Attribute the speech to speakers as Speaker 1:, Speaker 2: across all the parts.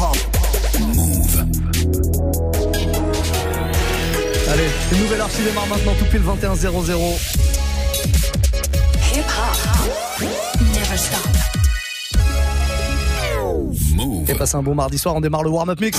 Speaker 1: hip-hop. Move.
Speaker 2: Allez, une nouvelle qui démarre maintenant tout pile 21 00.
Speaker 3: Hip-hop. Never stop.
Speaker 2: Et passez un bon mardi soir, on démarre le warm-up mix.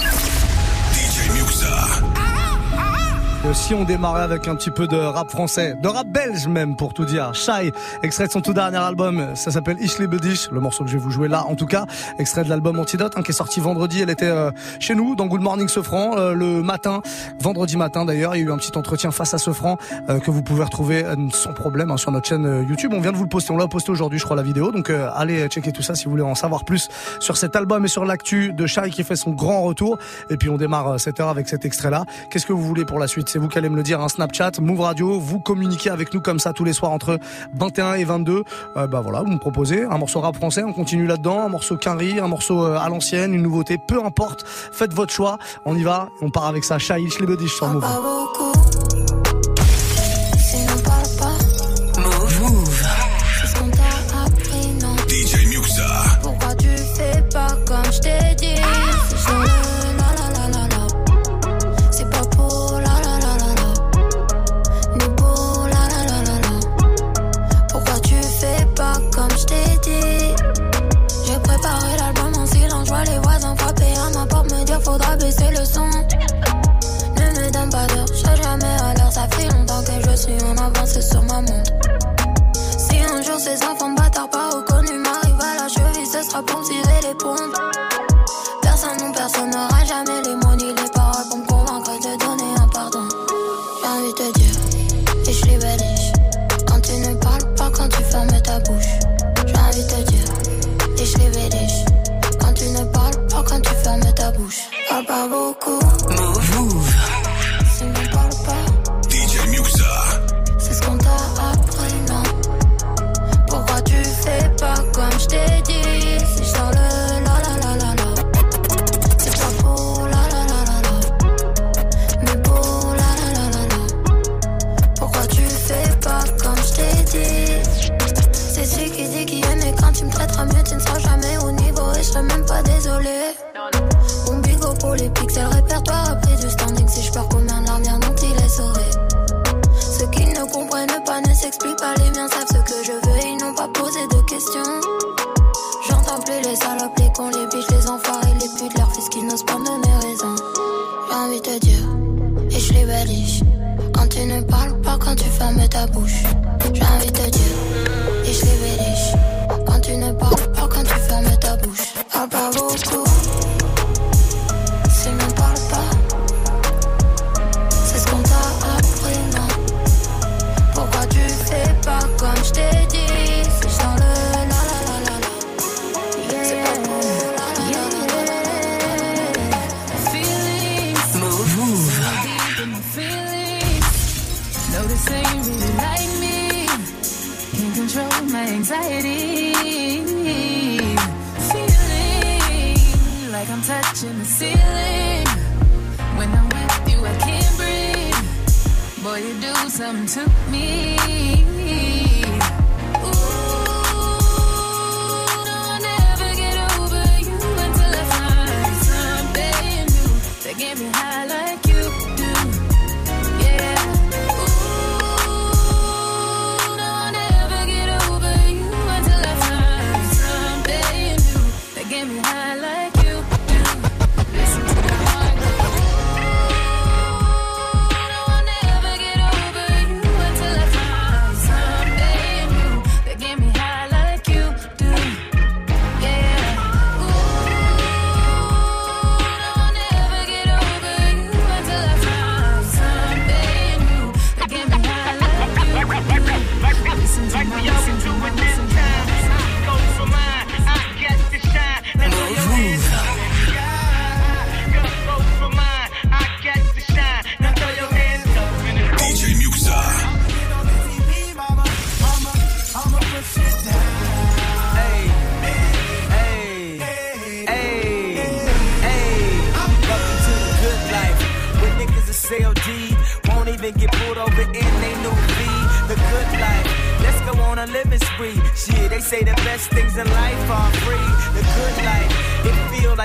Speaker 2: Aussi, on démarrait avec un petit peu de rap français, de rap belge même, pour tout dire. Shy, extrait de son tout dernier album, ça s'appelle Ich liebe le morceau que je vais vous jouer là, en tout cas, extrait de l'album Antidote, hein, qui est sorti vendredi. Elle était euh, chez nous, dans Good Morning Sofran, euh, le matin, vendredi matin d'ailleurs. Il y a eu un petit entretien face à Sofran euh, que vous pouvez retrouver euh, sans problème hein, sur notre chaîne euh, YouTube. On vient de vous le poster, on l'a posté aujourd'hui, je crois, la vidéo. Donc allez checker tout ça si vous voulez en savoir plus sur cet album et sur l'actu de Shy qui fait son grand retour. Et puis on démarre cette heure avec cet extrait-là. Qu'est-ce que vous voulez pour la suite? C'est vous qui allez me le dire, un Snapchat, Move Radio, vous communiquez avec nous comme ça tous les soirs entre 21 et 22. Euh, bah voilà, vous me proposez un morceau rap français, on continue là-dedans, un morceau quinri, un morceau euh, à l'ancienne, une nouveauté, peu importe, faites votre choix, on y va, on part avec ça, Shy, Schlebedish sur Move.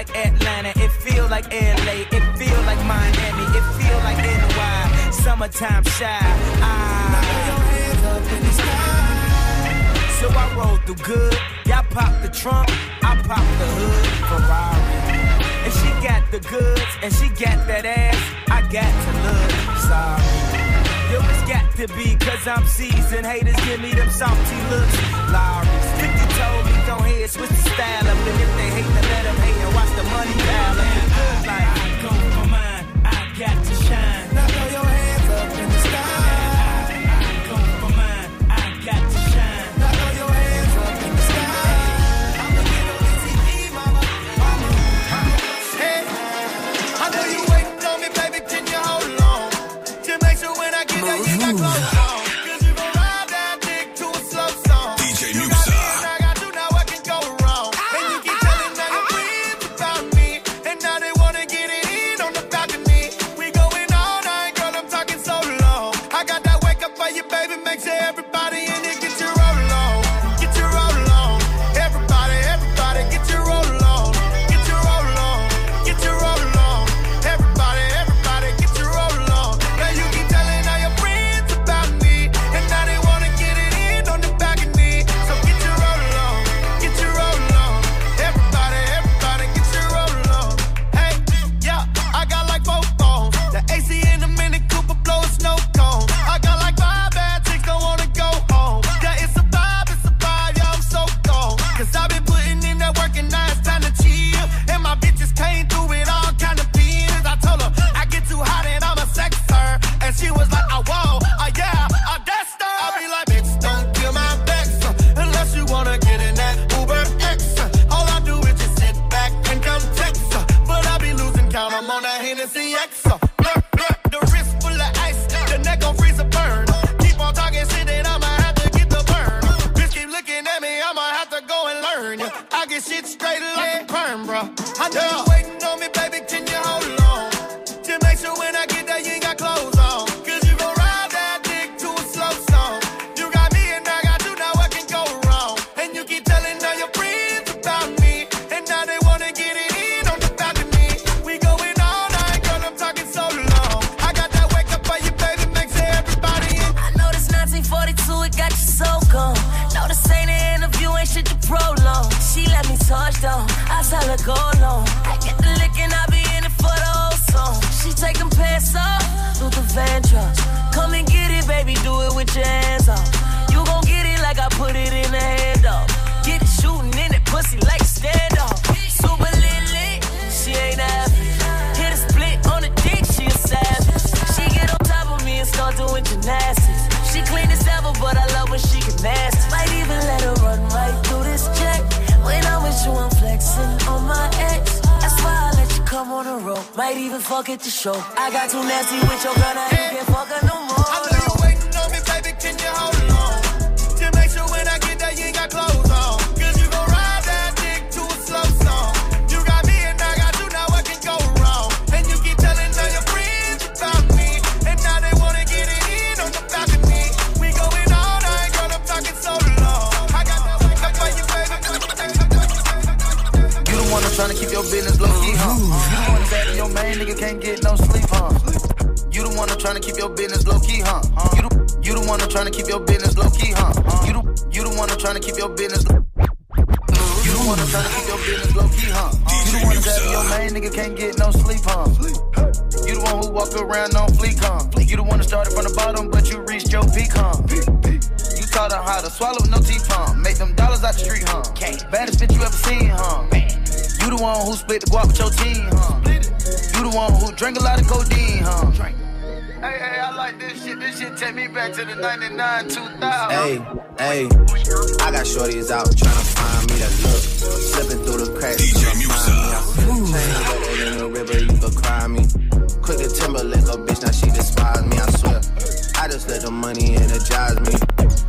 Speaker 3: Like
Speaker 4: Atlanta, it feel like LA, it feel like Miami, it feel like NY. Summertime shy. Ah. So I roll through good. Y'all pop the trunk, I pop the hood. Ferrari. And she got the goods, and she got that ass. I got to look. Sorry. Yo, it's got to be, cause I'm seasoned. Haters give me them salty looks. Lowry's 50 told me, go ahead, switch the style up. And if they hate, then let them hate and watch the money pile up. Life, I go for mine. I got to shine.
Speaker 5: You the
Speaker 6: one trying to keep your business low key, huh? You the one that your main nigga can't get no sleep, huh? You the one trying to keep your business low key, huh? You the you the one trying to keep your business low key, huh? You the you the one trying to keep your business. You the one that's trying to keep your business low key, huh? You the one that your main nigga can't get no sleep, huh? You the one who walk around on fleek, huh? You the one that started from the bottom, but you reached your peak, huh? You taught her how to swallow with no teeth, huh? Make them dollars out the street, huh? Baddest bitch you ever seen, huh? You the one who split the guap with your team, huh? You the one who drank a lot of codeine, huh? Drink. Hey, hey, I like this shit. This shit take me back to the 99, 2000.
Speaker 7: Hey, hey, I got shorties out tryna find me that look. Slipping through the cracks. DJ Muxxa. Chain in the river, you could cry me. Quick to Timberlake, a bitch, now she despise me, I swear. I just let the money energize me.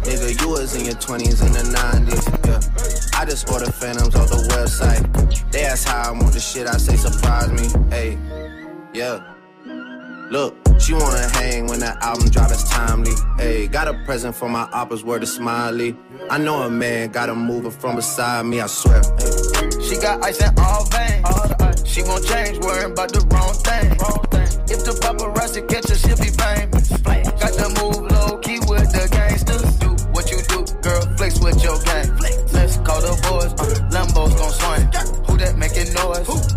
Speaker 7: Nigga, you was in your 20s and the 90s, yeah. I just ordered phantoms off the website. They ask how I want the shit, I say surprise me. Hey, yeah. Look, she wanna hang when that album drop, it's timely. Hey, got a present for my oppas, word of smiley. I know a man got a mover from beside me, I swear.
Speaker 6: She got ice in all veins. She won't change, worrying about the wrong thing. If the paparazzi catch her, she'll be famous. Move low key with the gangsters. Do what you do, girl, flex with your gang. Let's call the boys, uh, Lambo's gon' swing. Who that making noise? Gang,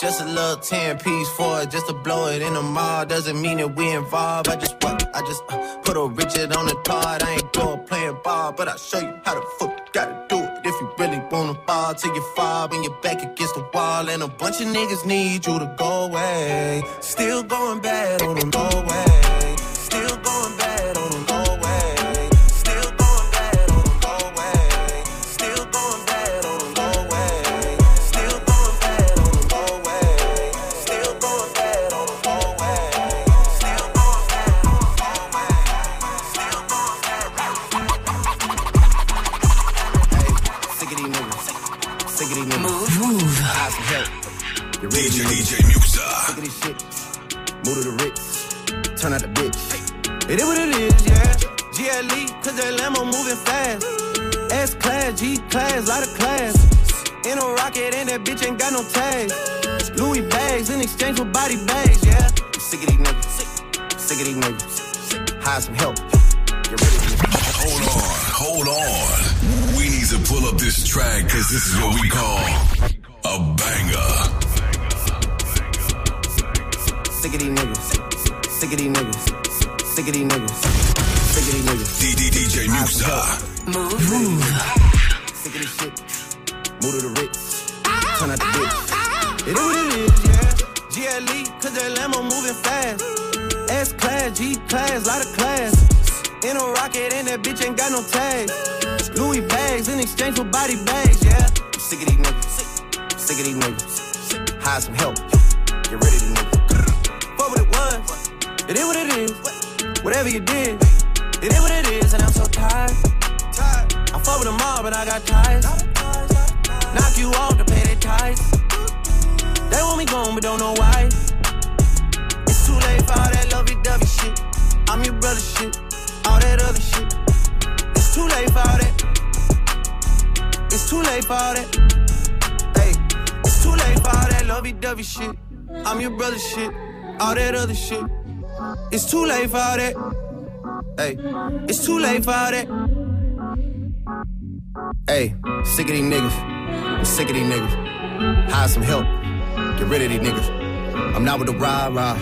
Speaker 7: Just a little 10 piece for it, just to blow it in the mall. Doesn't mean that we involved. I just? I just uh, put a Richard on the card. I ain't doing playing ball, but I'll show you how the fuck you gotta do it. If you really wanna fall till you fall and you're back against the wall. And a bunch of niggas need you to go away. Still going bad on them, no way. Move to the Ritz. Turn out the bitch.
Speaker 4: It is what it is, yeah. GLE, cause that Lambo moving fast. S class, G class, lot of class. In a rocket, and that bitch ain't got no tags. Louis bags in exchange for body bags, yeah.
Speaker 7: Sick of these niggas. Sick of these niggas. Hire some help. Get ready to
Speaker 8: Hold on, hold on. We need to pull up this track because this is what we call a banger.
Speaker 7: Sick of these niggas. Sick of these niggas. Sick of these niggas. Sick of these niggas.
Speaker 8: DJ Muxxa.
Speaker 7: Mouv'. Mouv'. Sick of this shit. Move to the Ritz. Turn out the bitch.
Speaker 4: It is what it is, yeah. GLE, cause that Lambo moving fast. S class, G class, lot of class. In a rocket, and that bitch ain't got no tags. Louis bags in exchange for body bags, yeah.
Speaker 7: I'm sick of these niggas. Sick of these niggas. Hire some help.
Speaker 4: It is what it is. Whatever you did, it is what it is, and I'm so tired. I fuck with them all, but I got ties. Knock you off to pay their ties. They want me gone, but don't know why. It's too late for all that lovey-dovey shit. I'm your brother shit. All that other shit. It's too late for all that. It's too late for all that. Hey, it's too late for all that lovey-dovey shit. I'm your brother shit. All that other shit. It's too late for that. Hey, it's too late for that.
Speaker 7: Hey, sick of these niggas. I'm sick of these niggas. Hire some help. Get rid of these niggas. I'm not with the rah rah.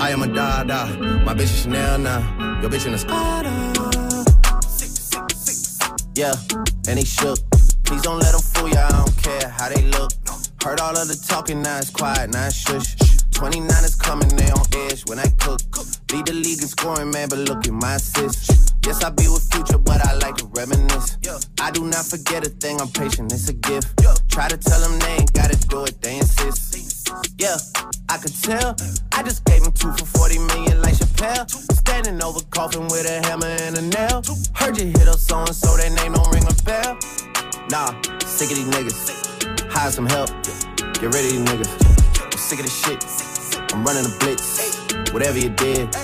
Speaker 7: I am a da da. My bitch is Chanel now. Your bitch in a Spada. Yeah, and they shook. Please don't let them fool ya. I don't care how they look. Heard all of the talking, now it's quiet, now it's shush. 29 is coming, they on edge when I cook. Lead the league in scoring, man, but look at my assists. Yes, I be with future, but I like to reminisce. I do not forget a thing, I'm patient, it's a gift. Try to tell them they ain't gotta do it, they insist. Yeah, I could tell. I just gave him two for 40 million like Chappelle. Standing over coffin with a hammer and a nail. Heard you hit up so and so, that name don't ring a bell. Nah, sick of these niggas. Hire some help. Get rid of these niggas. Sick of this shit. I'm running a blitz. Whatever you did.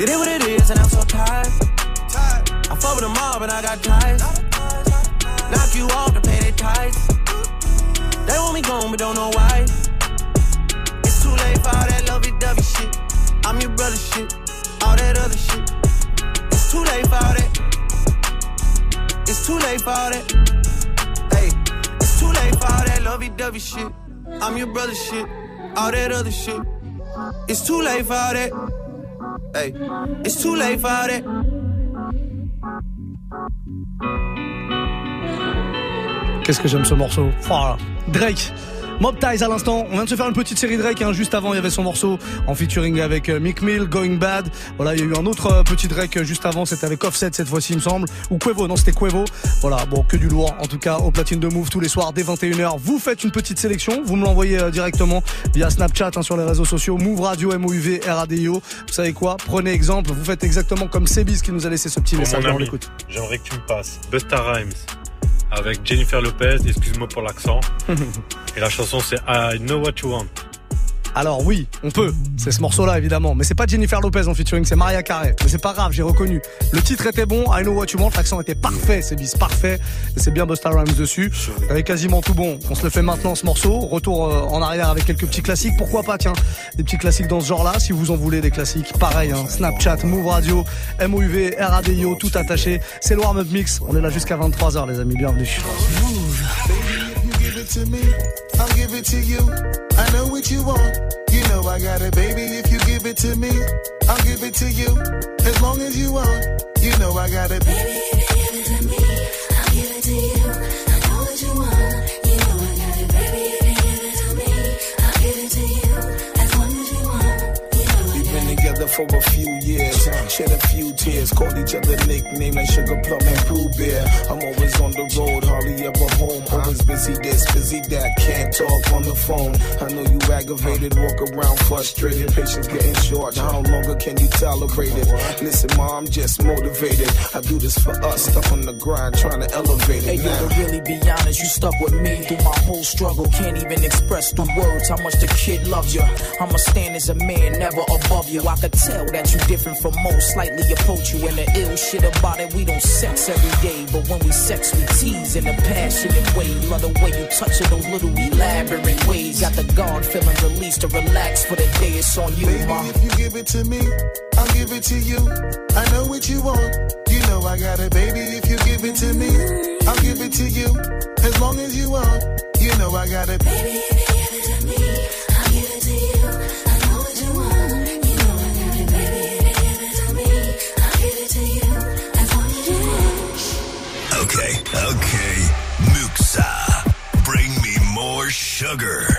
Speaker 4: It is what it is, and I'm so tired. I fuck with them all, but I got ties. Knock you off to pay their ties. They want me gone, but don't know why. It's too late for all that lovey-dovey shit. I'm your brother shit. All that other shit. It's too late for all that. It's too late for all that. Hey, it's too late for all that lovey-dovey shit. I'm your brother shit. All that other shit. It's too late for all that.
Speaker 6: Hey, it's too late for all that.
Speaker 9: Qu'est-ce que j'aime ce morceau? Drake. Mob Ties à l'instant. On vient de se faire une petite série Drake. Hein. Juste avant, il y avait son morceau en featuring avec euh, Mick Mill, Going Bad. Voilà, il y a eu un autre euh, petit Drake euh, juste avant. C'était avec Offset cette fois-ci, il me semble. Ou Quavo. Non, c'était Quavo. Voilà, bon, que du lourd. En tout cas, au platine de Move tous les soirs dès 21h. Vous faites une petite sélection. Vous me l'envoyez directement via Snapchat hein, sur les réseaux sociaux. Move Radio, M-O-U-V, R-A-D-I-O. Vous savez quoi? Prenez exemple. Vous faites exactement comme Sebis qui nous a laissé ce petit
Speaker 10: Pour
Speaker 9: message.
Speaker 10: mon
Speaker 9: On l'écoute.
Speaker 10: j'aimerais que tu me passes Busta Rhymes avec Jennifer Lopez, excuse-moi pour l'accent. Et la chanson c'est I Know What You Want.
Speaker 9: Alors oui, on peut. C'est ce morceau-là évidemment, mais c'est pas Jennifer Lopez en featuring, c'est Maria Carey. Mais c'est pas grave, j'ai reconnu. Le titre était bon, I Know What You Want, l'accent était parfait, c'est bis parfait. Et c'est bien Busta Rhymes dessus. Avec quasiment tout bon. On se le fait maintenant ce morceau. Retour euh, en arrière avec quelques petits classiques. Pourquoi pas tiens, des petits classiques dans ce genre-là. Si vous en voulez des classiques, pareil. Hein, Snapchat, Move Radio, MOUV, RADIO, tout attaché. C'est le warm-up mix. On est là jusqu'à 23h les amis. Bienvenue.
Speaker 11: Give it to me, I'll give it to you. I know what you want. You know I got it, baby. If you give it to me, I'll give it to you. As long as you want, you know I got it. Baby, if you give it to me, I'll give it to you. I know what you want. You know I got it, baby. If you give it to me, I'll give it to you. As long as you want. We've been together for a few years, shed a few tears, called each other nicknames like Sugar Plum and Pooh Bear. I'm always on the road, hardly ever home. Always busy this, busy that, can't talk on the phone. I know you aggravated, walk around frustrated, patience getting short. How longer can you tolerate it? Listen, ma, I'm just motivated. I do this for us, stuck on the grind, trying to elevate
Speaker 12: Hey,
Speaker 11: it
Speaker 12: yo,
Speaker 11: now.
Speaker 12: to really be honest, you stuck with me through my whole struggle. Can't even express through words how much the kid loves you. I'ma stand as a man, never above you. I could tell that you different from most, slightly approach you. And the ill shit about it, we don't sex every day. But when we sex, we tease in a passionate way. Love the way you touch it, those little elaborate ways. Got the guard feeling released to relax for the day. It's on you,
Speaker 11: Baby,
Speaker 12: ma.
Speaker 11: if you give it to me, I'll give it to you. I know what you want. You know I got it, baby. If you give it to me, I'll give it to you. As long as you want, you know I got it. Baby, if you give it to me, I'll give it to you.
Speaker 8: Sugar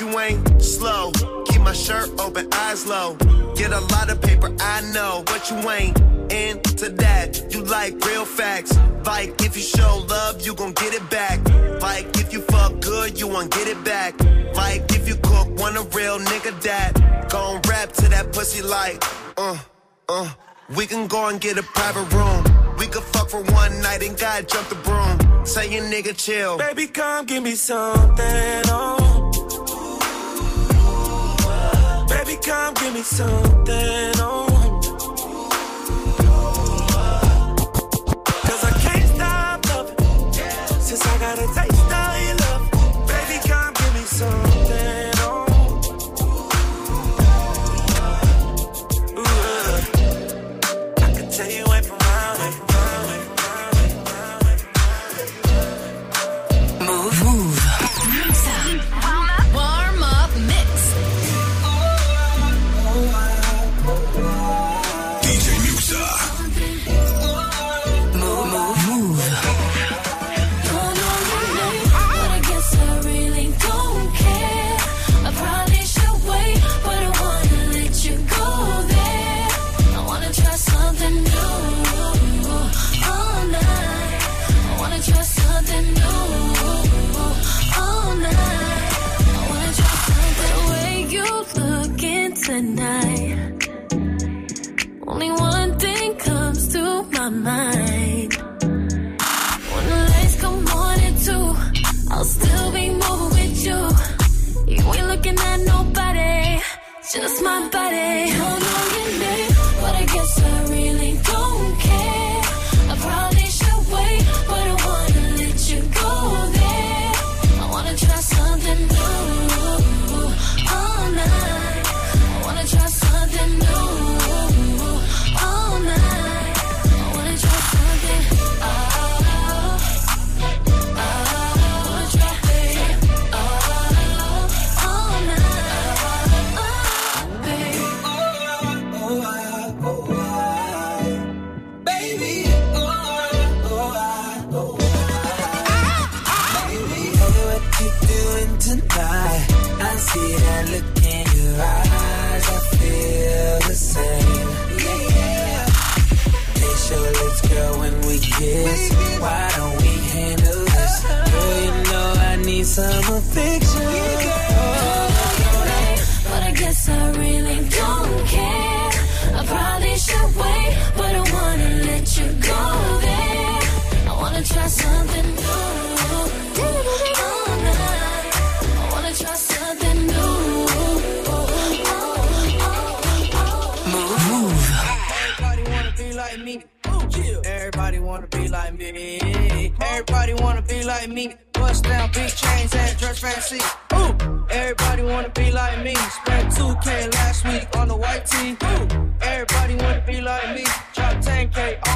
Speaker 11: you
Speaker 7: ain't slow. Keep my shirt open, eyes low. Get a lot of paper, I know, but you ain't into that. You like real facts. Like if you show love, you gon' get it back. Like if you fuck good, you won't get it back. Like if you cook, want a real nigga that gon' rap to that pussy like, uh, uh. We can go and get a private room. We could fuck for one night and God jump the broom. Say your nigga chill.
Speaker 13: Baby, come give me something. Oh. Baby, come give me something. Oh. Cause I can't stop loving since I got a taste.
Speaker 14: My mind. When the lights come on at two, I'll still be moving with you. You ain't looking at nobody, just my body. Don't know your name, but I guess I really don't care. I probably
Speaker 15: like me. Bust down big chains and dress fancy. Ooh. Everybody wanna be like me. Spent 2K last week on the white tee. Ooh. Everybody wanna be like me. Drop 10K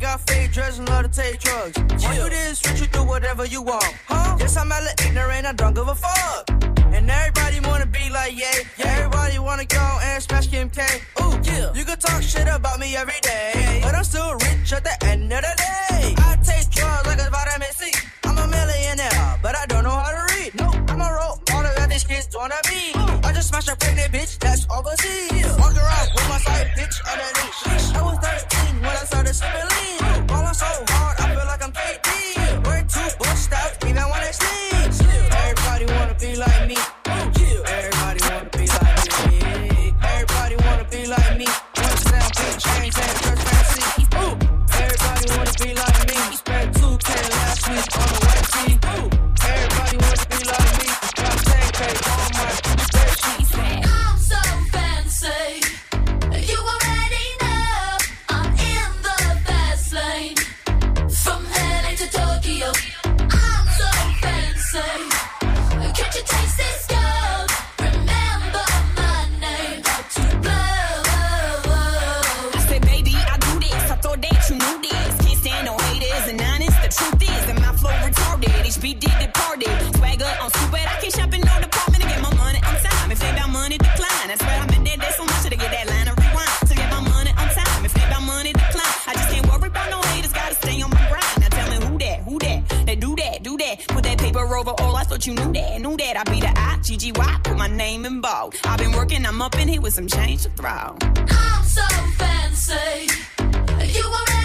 Speaker 15: got fake dreads and love to take drugs. Why you this rich, you do whatever you want. Huh? Yes, I'm hella ignorant, I don't give a fuck. And everybody wanna be like, yeah, yeah. Everybody wanna go and smash Kim K. Ooh, yeah. You can talk shit about me every day. But I'm still rich at the end of the day. I take drugs like a vitamin C. I'm a millionaire, but I don't know how to read. No, I'm a role model that these kids wanna be. I just smashed a pregnant bitch that's overseas. Walk around with my side bitch underneath. I was 13 when I started I be the
Speaker 16: I, G G Y. Put my name in bold. I've been working. I'm up in here with some change to throw.
Speaker 14: I'm so fancy. You already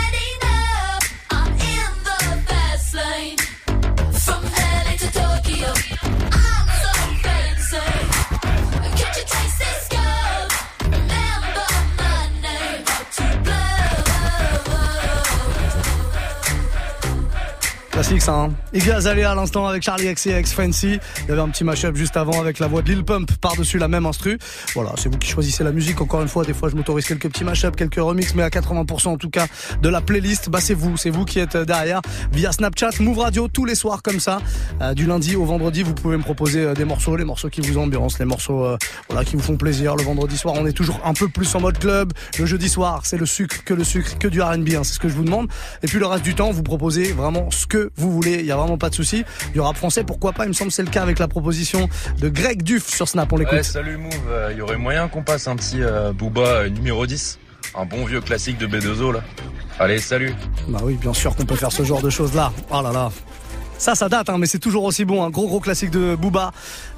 Speaker 9: Classique ça, hein. Iggy à l'instant avec Charlie XCX Fancy. Il y avait un petit mashup juste avant avec la voix de Lil Pump par-dessus la même instru. Voilà, c'est vous qui choisissez la musique. Encore une fois, des fois je m'autorise quelques petits mashups, quelques remixes, mais à 80% en tout cas de la playlist, bah c'est vous, c'est vous qui êtes derrière via Snapchat, Move Radio tous les soirs comme ça, Euh, du lundi au vendredi. Vous pouvez me proposer euh, des morceaux, les morceaux qui vous ambiancent, les morceaux euh, voilà qui vous font plaisir. Le vendredi soir, on est toujours un peu plus en mode club. Le jeudi soir, c'est le sucre que le sucre, que du R&B, hein, c'est ce que je vous demande. Et puis le reste du temps, vous proposez vraiment ce que vous voulez. Il y a vraiment pas de souci. Du rap français, pourquoi pas Il me semble que c'est le cas avec la proposition de Greg Duf sur Snap. On l'écoute.
Speaker 17: Ouais, salut Move, Euh, il y aurait moyen qu'on passe un petit euh, Booba euh, numéro 10 Un bon vieux classique de B2O là. Allez, salut
Speaker 9: Bah oui, bien sûr qu'on peut faire ce genre de choses là. Oh là là. Ça, ça date, hein, mais c'est toujours aussi bon. Un gros, gros classique de Booba.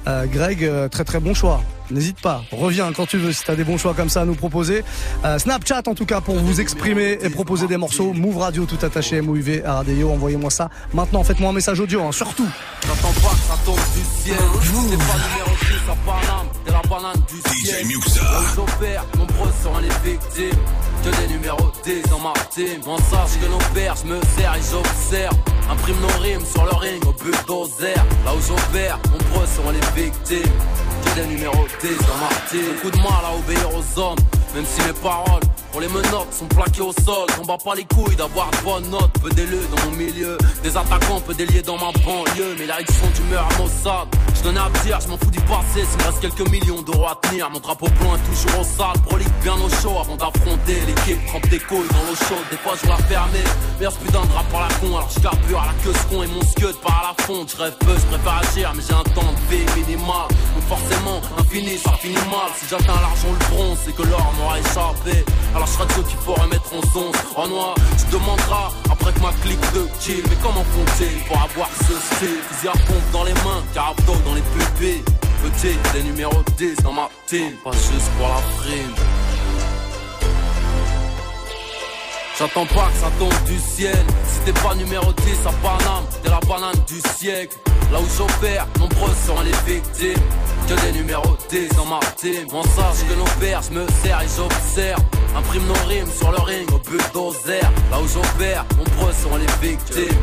Speaker 9: Euh, Greg, euh, très, très bon choix. N'hésite pas, reviens quand tu veux si t'as des bons choix comme ça à nous proposer. Euh, Snapchat en tout cas pour vous exprimer et proposer des morceaux. Move Radio tout attaché, MOUV, RDIO, envoyez-moi ça. Maintenant, faites-moi un message audio, hein, surtout.
Speaker 18: J'attends pas que ça tombe du ciel. C'est pas numéro 6 à Paname, t'es la banane du ciel.
Speaker 8: DJ Muxa.
Speaker 18: J'opère, nombreux seront les victimes. Que des numéros 10 dans ma team. On sache que nos pères, je me sers et j'observe. Imprime nos rimes sur le ring au bulldozer. Là où j'opère, nombreux seront les victimes. Que des numéros 10 dans ma team. Beaucoup de mal à obéir aux hommes, même si mes paroles pour les menottes sont plaquées au sol. On bat pas les couilles d'avoir de bonnes notes. Peu d'élus dans mon milieu, des attaquants, peu déliés dans ma banlieue. Mais la sont d'humeur à Mossad. Je donnais à dire, je m'en fous du passé. S'il me reste quelques millions d'euros à tenir, mon drapeau blanc est toujours au sale. Prolique bien au chaud avant d'affronter l'équipe. Trempe des couilles dans l'eau chaude. Des fois je la fermer. Mais ce putain de drap par la con. Alors je carbure à la queue ce con et mon scud par la fonte. Je rêve peu, je préfère agir, mais j'ai un temps de vie minimal. Donc forcément, infini, ça finit mal. Si j'atteins l'argent, le bronze, c'est que l'or m'aura je serai de ceux qu'il faut remettre en son. En noir, tu demanderas après que ma clique de kill. Mais comment font-ils pour avoir ce style? Fusil à pompe dans les mains, carabdo dans les pupilles. Petit, des numéros 10 dans ma team. Pas juste pour la prime. J'attends pas que ça tombe du ciel. Si t'es pas numéro 10 à Paname, t'es la banane du siècle. Là où j'opère, nombreux seront les victimes. Que des numéros 10 dans ma team. On sache que nos pères, je me sers et j'observe. Imprime nos rimes sur le ring au bulldozer. Là où j'opère, nombreux seront les victimes.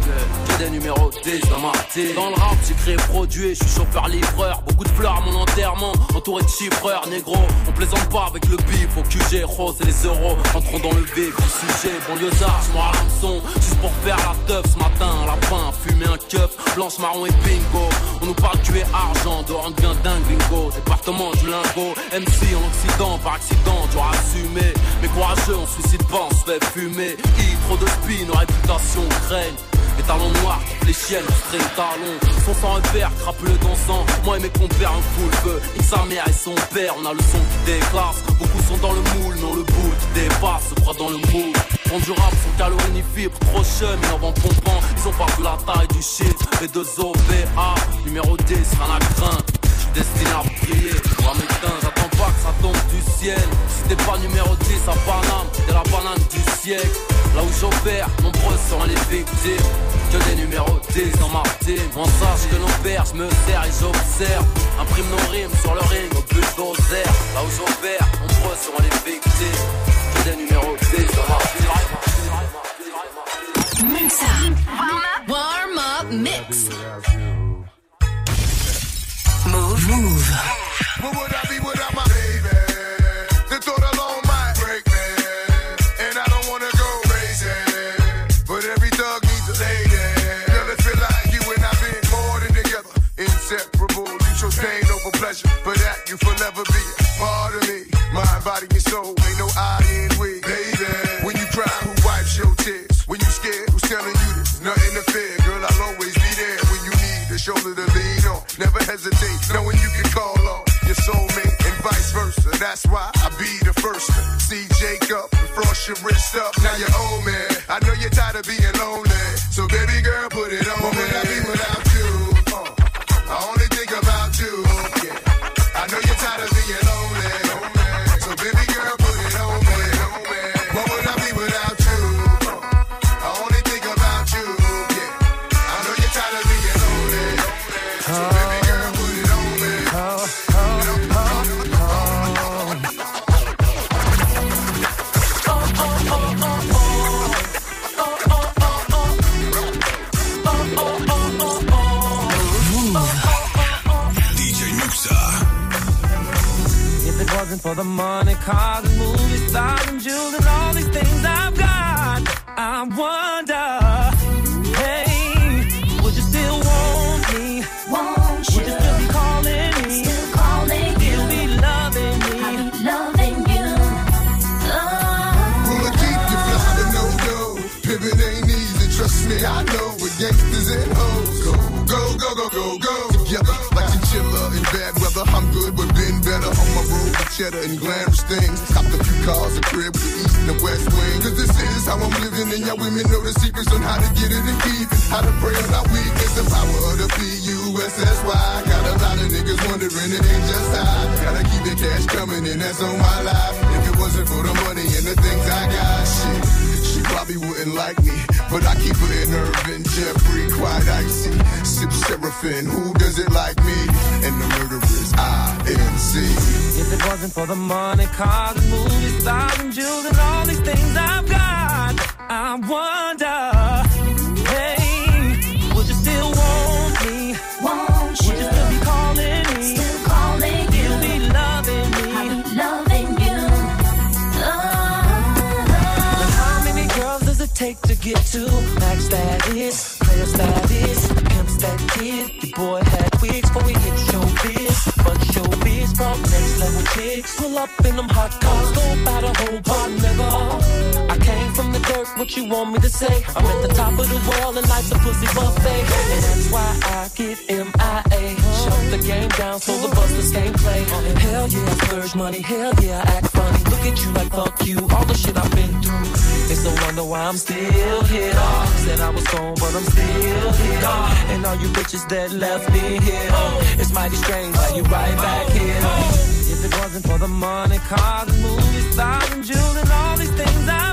Speaker 18: Que des numéros 10 dans ma team. Dans le rap, j'ai créé produit, je suis chauffeur-livreur. Beaucoup de fleurs à mon enterrement, entouré de chiffreurs, négro. On plaisante pas avec le bif, au QG, rose et les euros. Entrons dans le vif du sujet, banlieusard, je à l'hameçon. Juste pour faire la teuf ce matin, à la fin, fumer un keuf, blanche, marron et bingo. On nous parle tuer argent, de bien dingue, Département du lingot, MC en Occident, par accident, tu auras assumé. Mais courageux, on suicide pas, on se fait fumer. I, trop de spin, nos réputations craignent. Les talons noirs, les chiennes, string talons. Son sang repère, crapule dansant. Moi et mes compères, un full feu. Et sa mère et son père, on a le son qui déclasse. Beaucoup sont dans le moule, non le boule qui dépasse, se croit dans le moule. Font du rap sans calories ni fibres, trop chum, en vont pompant. Ils ont pas vu la taille du shit. Les deux OVA, numéro 10, rien à craindre. J'suis destiné à briller, moi m'éteindre, j'attends pas que ça tombe du ciel. Si t'es pas numéro 10 à Paname, t'es la banane du siècle. Là où j'opère, nombreux seront les victimes. Que des numéros 10 dans ma team. On sache que nos pères, je me sers et j'observe. Imprime nos rimes sur le ring au bulldozer. Là où j'opère, nombreux seront les victimes. Que des numéros 10 dans.
Speaker 11: Mouv'. Your wrist up. Now you're old man. I know you're tired of being lonely. Me, I know. With gangsters and hoes, go, go, go, go, go, go. Together like chinchilla in bad weather. I'm good, but been better on my road with cheddar and glamorous things. Copped a few cars, a crib, we eat in the West Wing. Cause this is how I'm living, and y'all women know the secrets on how to get it and keep it. How to pray on our weakness, the power of the P-U-S-S-Y. Got a lot of niggas wondering, it ain't just I. Gotta keep the cash coming, and that's on my life. If it wasn't for the money and the things I got, shit. Probably wouldn't like me, but I keep her in Irvin, Jeffrey, quite icy. Sip Seraphim, who does it like me? And the murderers, I-N-C.
Speaker 13: If it wasn't for the money, cars, movies, stars, and jewels, and all these things I've got, I wonder, get to max that is, player status, pimp that kid? Your boy had wigs before we hit showbiz, but showbiz brought next level chicks. Pull up in them hot cars, go by the whole bar, nigga. I came from the dirt, what you want me to say? I'm at the top of the world and life's a pussy buffet, and that's why I get MIA. Shut the game down so the busters can't play. Hell yeah, I splurge money. Hell yeah, I act funny. Look at you like fuck you. All the shit I've been through. It's no wonder why I'm still here. Said I was gone, but I'm still here. And all you bitches that left me here. It's mighty strange how you right back here. If it wasn't for the money, cars, and movies, stars, and jewels, and all these things I've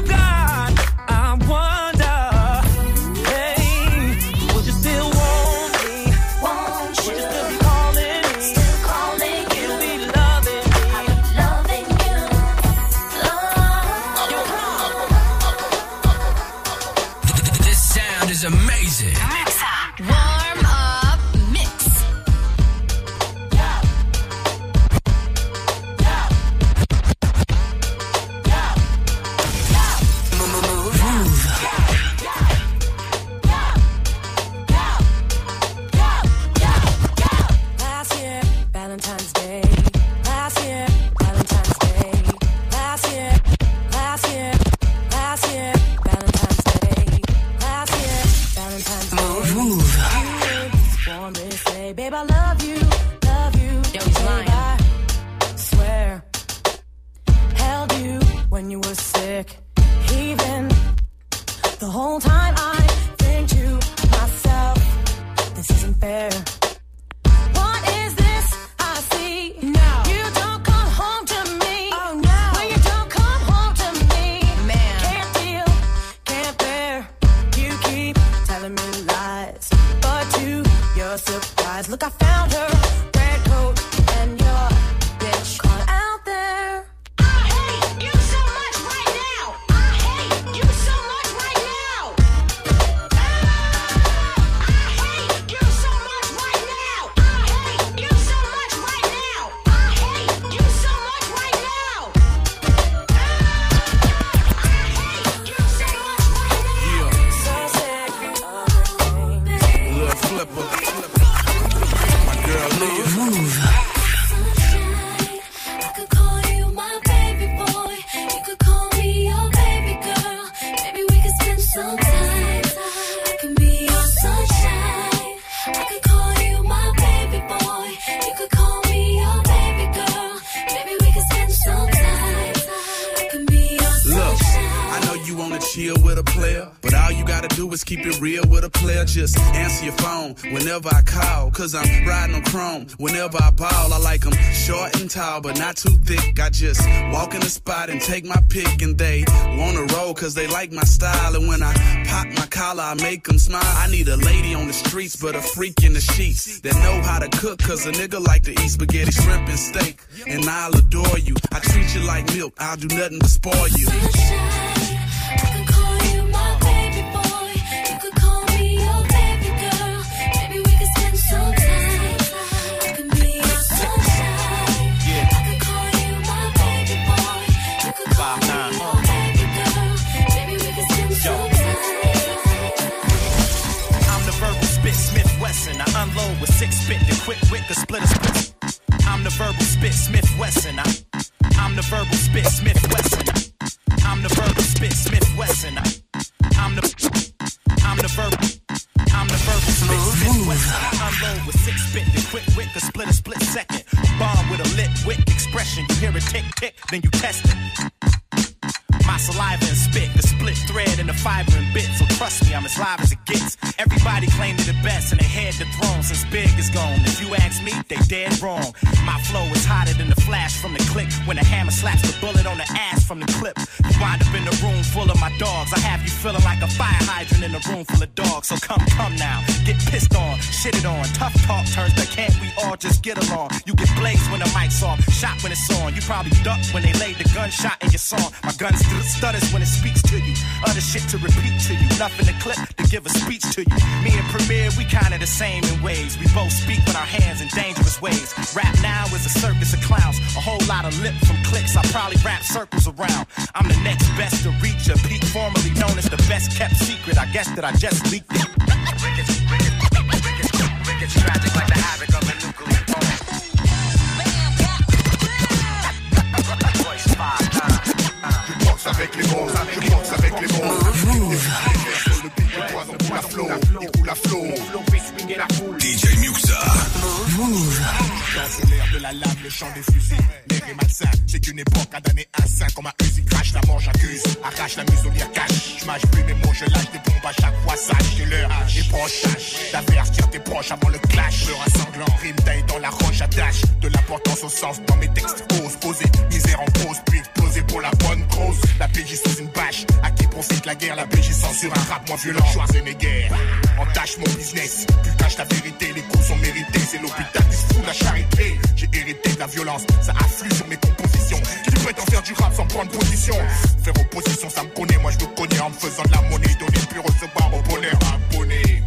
Speaker 19: keep
Speaker 5: it real with a player. Just answer your phone whenever I call, cause I'm riding on chrome. Whenever I ball, I like them short and tall, but not too thick. I just walk in the spot and take my pick, and they wanna roll cause they like my style. And when I pop my collar, I make them smile. I need a lady on the streets, but a freak in the sheets that know how to cook, cause a nigga like to eat spaghetti, shrimp, and steak. And I'll adore you. I treat you like milk, I'll do nothing to spoil you.
Speaker 14: I
Speaker 20: quick wit the split a split. I'm the verbal spit Smith Wesson. I, I'm the verbal spit Smith Wesson. Uh. I'm the verbal spit Smith Wesson. I, I'm the I'm the verbal I'm the verbal spit Smith Wesson. I unload with six spit to quick wit the split a split second. Bomb with a lit wit expression. You hear it tick tick, then you test it.
Speaker 21: My saliva and spit, the split thread and the fiber and bit. So trust me, I'm as live as it gets. Everybody claim they the best and they head the throne since Big is gone. If you ask me, they dead wrong. My flow is hotter than the flash from the click when the hammer slaps the bullet on the ass from the clip. You wind up in a room full of my dogs. I have you feeling like a fire hydrant in a room full of dogs. So come, come now, get pissed on, shitted on. Tough talk turns but can't we all just get along? You get blazed when the mic's off, shot when it's on. You probably duck when they laid the gunshot in your song. My gun st- stutters when it speaks to you. Other shit to repeat to you. Nothing to clip to give a speech to you. Me and Premier, we kinda the same in ways. We both speak with our hands in dangerous ways. Rap now is a circus of clowns. A whole lot of lip from clicks. I probably wrap circles around. I'm the next best to reach a peak, formerly known as the best kept secret. I guess that I just leaked it.
Speaker 22: Tragic like the
Speaker 5: flow.
Speaker 8: DJ Muxa.
Speaker 5: Dans l'air de la lave, le chant des fusils. L'air est malsain, c'est qu'une époque à damner un saint comme un Uzi crash. La mort j'accuse, arrache la muselière cache. Je mâche plus mes mots, je lâche des bombes à chaque fois. Sage, j'ai l'heure, les proches. L'affaire tire tes proches avant le clash. Peur sanglant, rime taille dans la roche, attache. De l'importance au sens dans mes textes. Pause, poser, misère en la guerre. La PJ censure un rap moins violent. Schwarzenegger, entache mon business. Tu caches la vérité, les coups sont mérités. C'est l'hôpital qui se fout la charité. J'ai hérité de la violence, ça afflue sur mes compositions. Peut en faire du rap sans prendre position Faire opposition, ça me connaît. Moi je me connais en me faisant de la monnaie. Donner puis recevoir au bonheur abonné.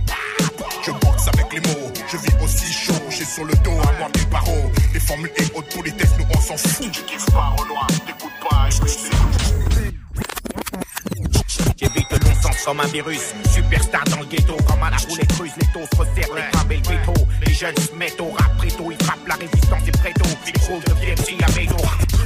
Speaker 5: Je boxe avec les mots, je vis aussi chaud. J'ai sur le dos à moi des barreaux. Les formules et haute politesse, nous on s'en fout. Tu kiffes pas au noir, t'écoutes pas,
Speaker 21: J'évite le comme un virus. Superstar dans le ghetto, comme à la roulette russe. Les taux se resserrent, les crabes et le veto. Les jeunes se mettent au rap préto. Ils frappent la résistance et préto. Micro deviennent si la médo.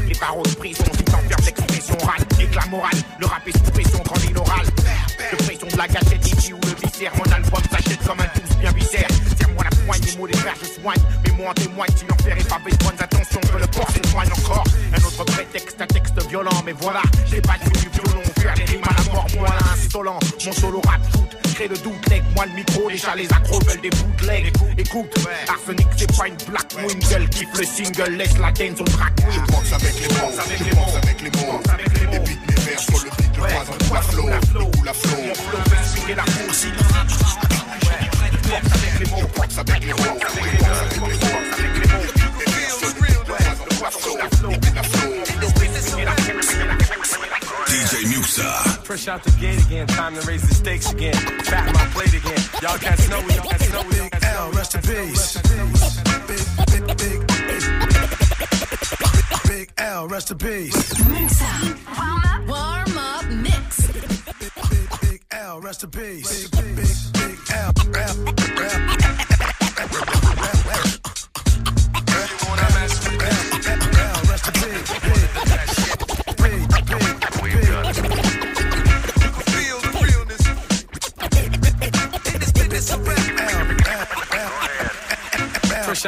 Speaker 21: Les barreaux de prison, si t'enfermes l'expression orale. Éclat moral, le rap est sous pression quand il oral. De pression de la gâchette ici ou le viscère. Mon album s'achète comme un tous bien viscère. Serre-moi la poigne, les mots des frères, je soigne. Mais moi en témoigne, si l'enfer est pavé de bonnes intentions, que le corps s'éloigne encore. Un autre prétexte, un texte violent, mais voilà, j'ai pas du Mon solo rap shoot, crée le doute, leg, moi le micro. Déjà les accros veulent des bootlegs. Écoute, Arsenic, c'est pas une black moon, gueule, kiffe le single, laisse la dance, on track.
Speaker 5: Je boxe avec les mots, je boxe avec les mots. Les beats, mes vers sur le beat, le pour la flow, le coup la flow.
Speaker 21: La course. Boxe avec les mots,
Speaker 5: avec les mots, avec les mots.
Speaker 23: Out the gate again, time to raise the stakes again. Fat my plate again. Y'all cats know we, y'all cats know we, y'all cats.
Speaker 11: Rest in peace. Big, big, big, big, big L, rest in peace.
Speaker 14: Warm up, warm up mix.
Speaker 11: Big L, rest in peace. Big, big, big L, L,
Speaker 23: Fresh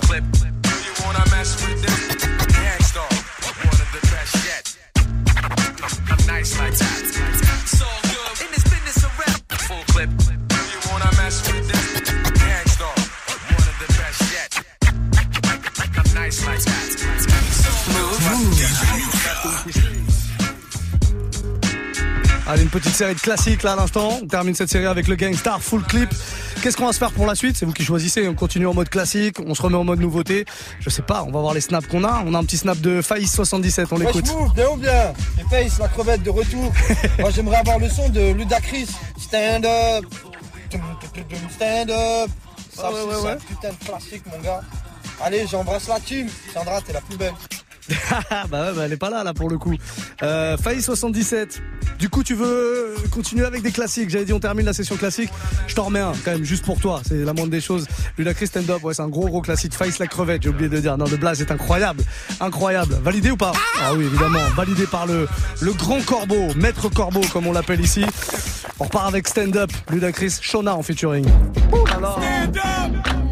Speaker 23: Clip. Do you wanna mess with this? Gang Starr, one of the best yet. I'm nice like that.
Speaker 9: Allez, une petite série de classiques là à l'instant. On termine cette série avec le Gangstar Full Clip. Qu'est-ce qu'on va se faire pour la suite? C'est vous qui choisissez. On continue en mode classique, on se remet en mode nouveauté. Je sais pas, on va voir les snaps qu'on a. On a un petit snap de Faïs77, on l'écoute.
Speaker 24: Bien ou bien Et Face, la crevette de retour. Moi j'aimerais avoir le son de Ludacris. Stand up. Stand up. Ça
Speaker 9: Ouais, ouais,
Speaker 24: putain de classique, mon gars. Allez, j'embrasse la team. Sandra, t'es la plus belle.
Speaker 9: bah ouais, bah elle est pas là, là, pour le coup. Euh, Faï 77. Du coup, tu veux continuer avec des classiques? J'avais dit, on termine la session classique. Je t'en remets un, quand même, juste pour toi. C'est la moindre des choses. Ludacris Stand Up, ouais, c'est un gros, gros classique. Faïs la crevette, j'ai oublié de dire. Non, le blaze est incroyable. Incroyable. Validé ou pas? Ah oui, évidemment. Validé par le, le grand corbeau, maître corbeau, comme on l'appelle ici. On repart avec Stand Up. Ludacris, Shona en featuring. Ouh là.
Speaker 8: DJ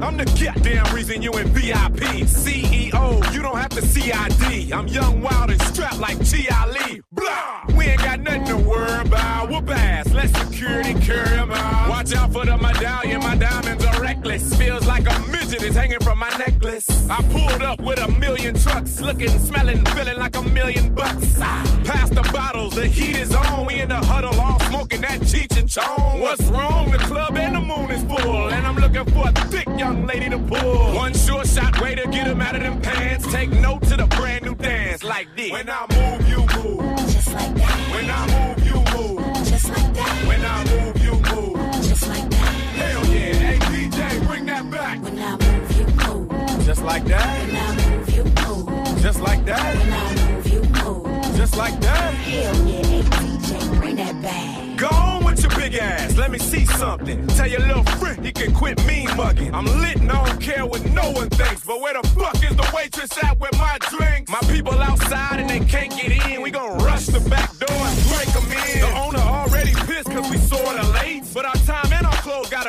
Speaker 23: I'm the goddamn reason you in VIP. CEO, you don't have to CID. I'm young, wild, and strapped like T.I. Lee. Blah! We ain't got nothing to worry about. Whoop ass, let security carry carry 'em out. Watch out for the medallion, my diamonds are reckless. Feels like a midget is hanging from my necklace. I pulled up with a million trucks, looking, smelling, feeling like a million bucks. Ah, Pass the bottles, the heat is on. We in the huddle, all smoking that Cheech and Chong. What's wrong? The club and the moon is full, young lady to pull. One sure shot way to get 'em out of them pants. Take note to the brand new dance like this. When I move, you move. Just like that. When I move, you move. Just like that. When I move, you move. Just like that. Hell yeah. Hey DJ, bring that back. When I move, you move. Just like that. When I move, you move. Just like that. Just like that. Hell yeah. Hey DJ, bring that back. Go on with your big ass. Let me see something. Tell your little friend he can quit mean mugging. I'm lit and I don't care what no one thinks. But where the fuck is the waitress at with my drink? My people outside and they can't get in. We gon' rush the back door and break 'em in. The owner already pissed cause we sorta late. But our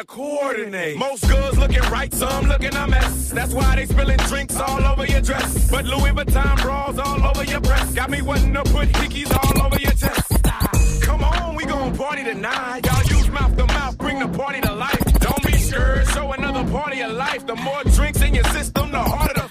Speaker 23: coordinate. Most girls looking right, some looking a mess. That's why they spilling drinks all over your dress. But Louis Vuitton bras all over your breast. Got me wanting to put hickeys all over your chest. Come on, we gon' party tonight. Y'all use mouth to mouth, bring the party to life. Don't be scared, show another party of life. The more drinks in your system, the harder the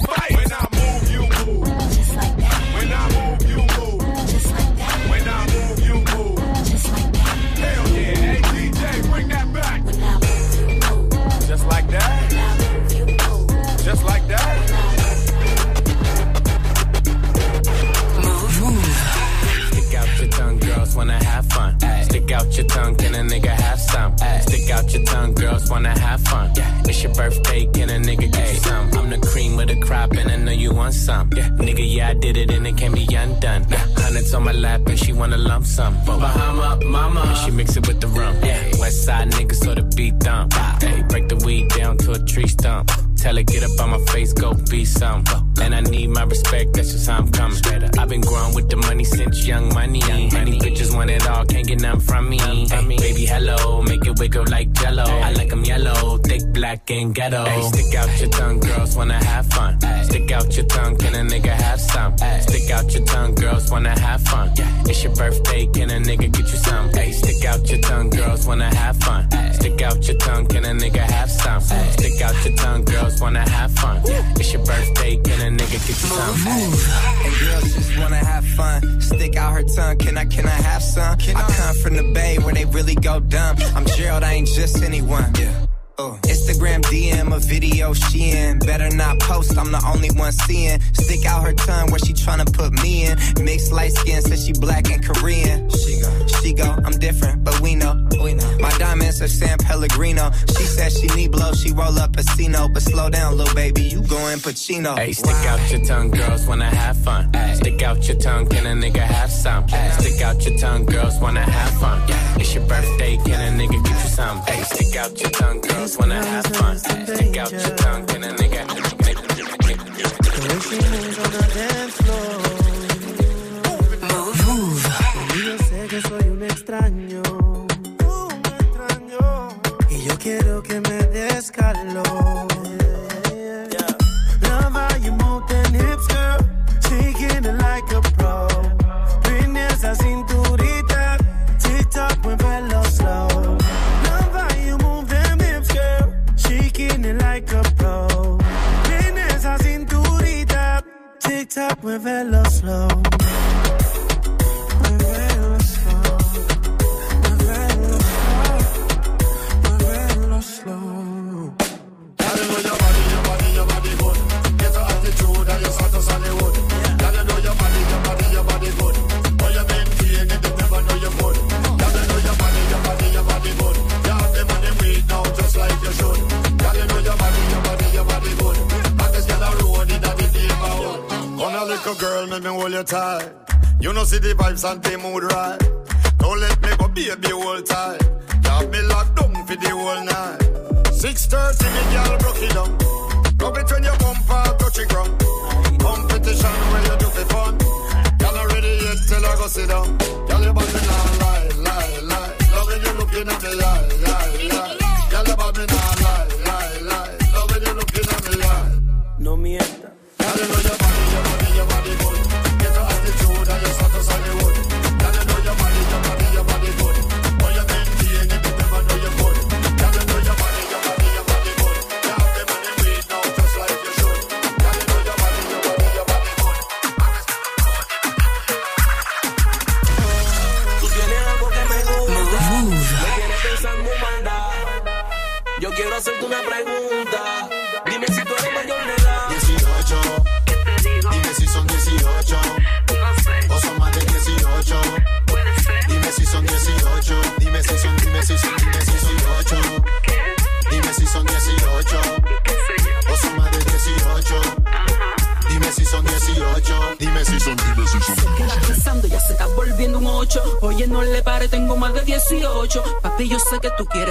Speaker 25: But slow down, little baby, you going Pacino.
Speaker 26: Hey, stick out your tongue, girls wanna have fun. Stick out your tongue, can a nigga have some? Stick out your tongue, girls wanna have fun. Yeah. It's your birthday, can a nigga get you some? Hey, stick out your tongue, girls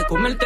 Speaker 27: comerte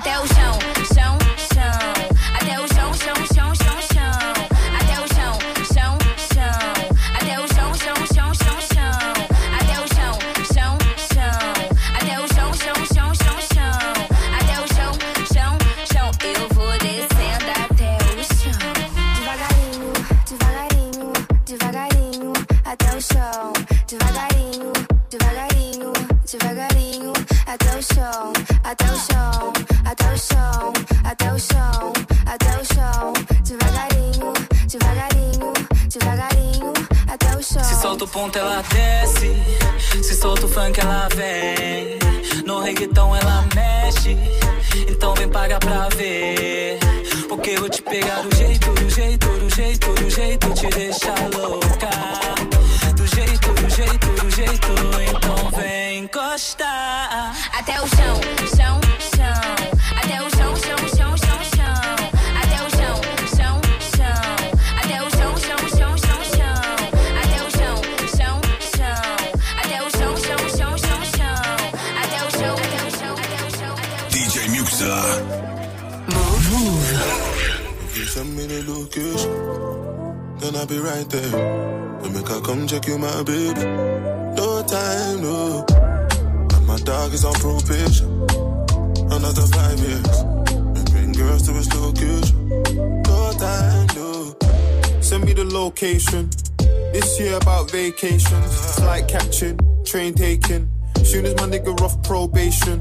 Speaker 14: Até o chão,
Speaker 28: right there. To make her come check you, my baby. No time, no. And my dog is on probation. Another five years. And bring girls to his location. No time, no.
Speaker 29: Send me the location. This year about vacations. Flight catching, train taking. Soon as my nigga off probation.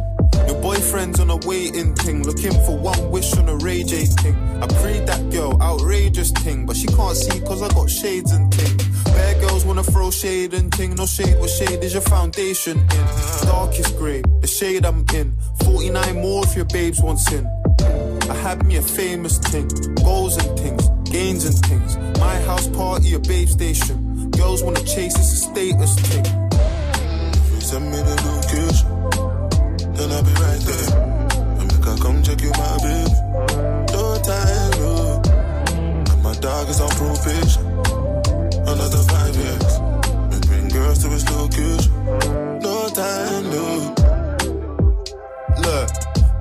Speaker 29: Your boyfriend's on a waiting thing. Looking for one wish on a Ray J thing. I prayed that girl, outrageous thing. But she can't see cause I got shades and thing. Bad girls wanna throw shade and ting. No shade, what shade is your foundation in? Darkest grey, the shade I'm in. 49 more if your babes wants in. I had me a famous thing. Goals and things, gains and things. My house party, a babe station. Girls wanna chase, it's a status thing.
Speaker 28: Send me the then I'll be right there. And make her come check you, my baby. No time, no. And my dog is on probation. Another five years. And bring girls to his location. No time, no.
Speaker 29: Look,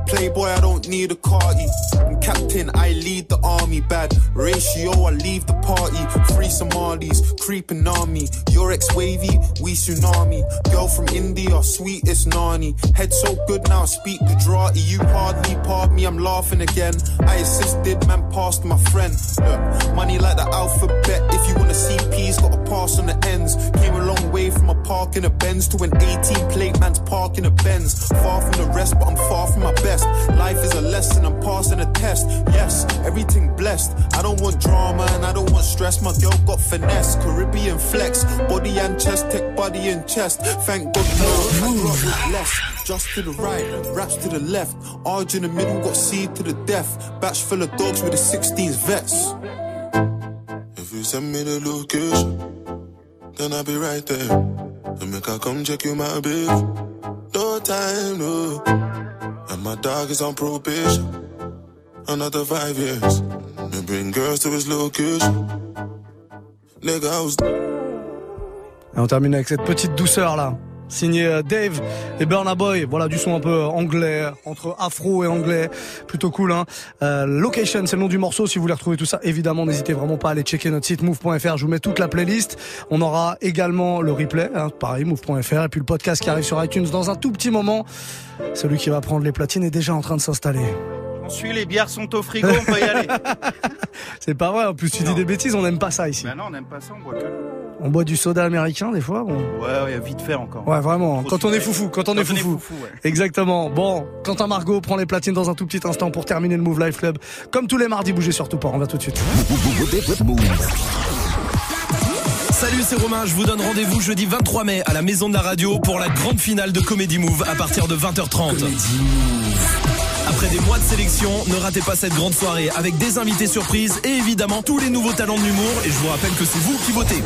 Speaker 29: Playboy, I don't need a carty. I'm captain, I lead the army. Bad ratio, I leave the party. Free Somalis, creeping me. Your ex wavy, we tsunami. Girl from India, sweetest nani. Head so good now, I speak Gujarati. You hardly pardon me, I'm laughing again. I assisted, man, passed my friend. Look, money like the alphabet. If you wanna see P's, gotta pass on the ends. Came a long way from a park in a Benz to an 18 plate man's park in a Benz. Far from the rest, but I'm far from my best. Life is a lesson, I'm passing a test. Yes, everything blessed. I don't want drama and I don't want stress. My girl got finesse, Caribbean flex, body and chest, tech body and chest. Thank God, no, I less. Just to the right, raps to the left. Arj in the middle, got C to the death. Batch full of dogs with the 16s vets.
Speaker 28: If you send me the location, then I'll be right there. And make her come check you, my baby. No time, no. And my dog is on probation. Another five years. And bring girls to his location. Nigga, I was.
Speaker 9: Et on termine avec cette petite douceur là. Signé euh, Dave et Burna Boy. Voilà du son un peu anglais, entre afro et anglais. Plutôt cool, hein. Euh, Location, c'est le nom du morceau. Si vous voulez retrouver tout ça, évidemment, n'hésitez vraiment pas à aller checker notre site move.fr. Je vous mets toute la playlist. On aura également le replay, hein, pareil, move.fr. Et puis le podcast qui arrive sur iTunes dans un tout petit moment. Celui qui va prendre les platines est déjà en train de s'installer.
Speaker 30: On suit, les bières sont au frigo, on peut y aller.
Speaker 9: C'est pas vrai, en plus tu dis des bêtises, on n'aime pas ça ici.
Speaker 30: Ben non, on n'aime pas ça, on boit que.
Speaker 9: On boit du soda américain des fois. bon.
Speaker 30: Ouais, ouais, vite fait encore.
Speaker 9: Ouais, vraiment.
Speaker 30: Trop
Speaker 9: Quand on est foufou, quand on est foufou.
Speaker 30: ouais.
Speaker 9: Exactement. Bon, Quentin Margot prend les platines dans un tout petit instant pour terminer le Move Life Club. Comme tous les mardis, bougez surtout pas. On va tout de suite.
Speaker 27: Salut, c'est Romain. Je vous donne rendez-vous jeudi 23 mai à la Maison de la Radio pour la grande finale de Comedy Move à partir de 20h30. Après des mois de sélection, ne ratez pas cette grande soirée avec des invités surprises et évidemment tous les nouveaux talents de l'humour. Et je vous rappelle que c'est vous qui votez.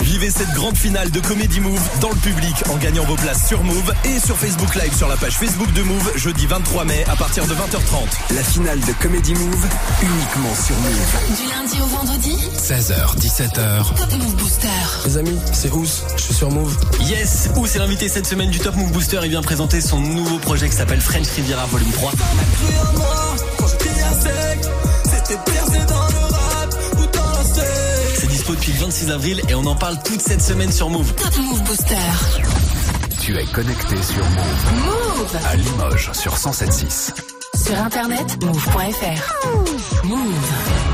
Speaker 27: Vivez cette grande finale de Comedy Move dans le public en gagnant vos places sur Move et sur Facebook Live sur la page Facebook de Move jeudi 23 mai à partir de 20h30.
Speaker 1: La finale de Comedy Move uniquement sur Move.
Speaker 3: Du lundi au vendredi
Speaker 1: 16h, 17h.
Speaker 3: Top Move Booster.
Speaker 1: Les amis, c'est Ous, je suis sur Move.
Speaker 31: Yes, Ou c'est l'invité cette semaine du Top Move Booster. Il vient présenter son nouveau projet qui s'appelle French Riviera Volume 3. Depuis le 26 avril et on en parle toute cette semaine sur Move.
Speaker 3: Top Move Booster.
Speaker 1: Tu es connecté sur Move.
Speaker 3: Move.
Speaker 1: À Limoges sur 107.6.
Speaker 3: Sur internet, move.fr. Move.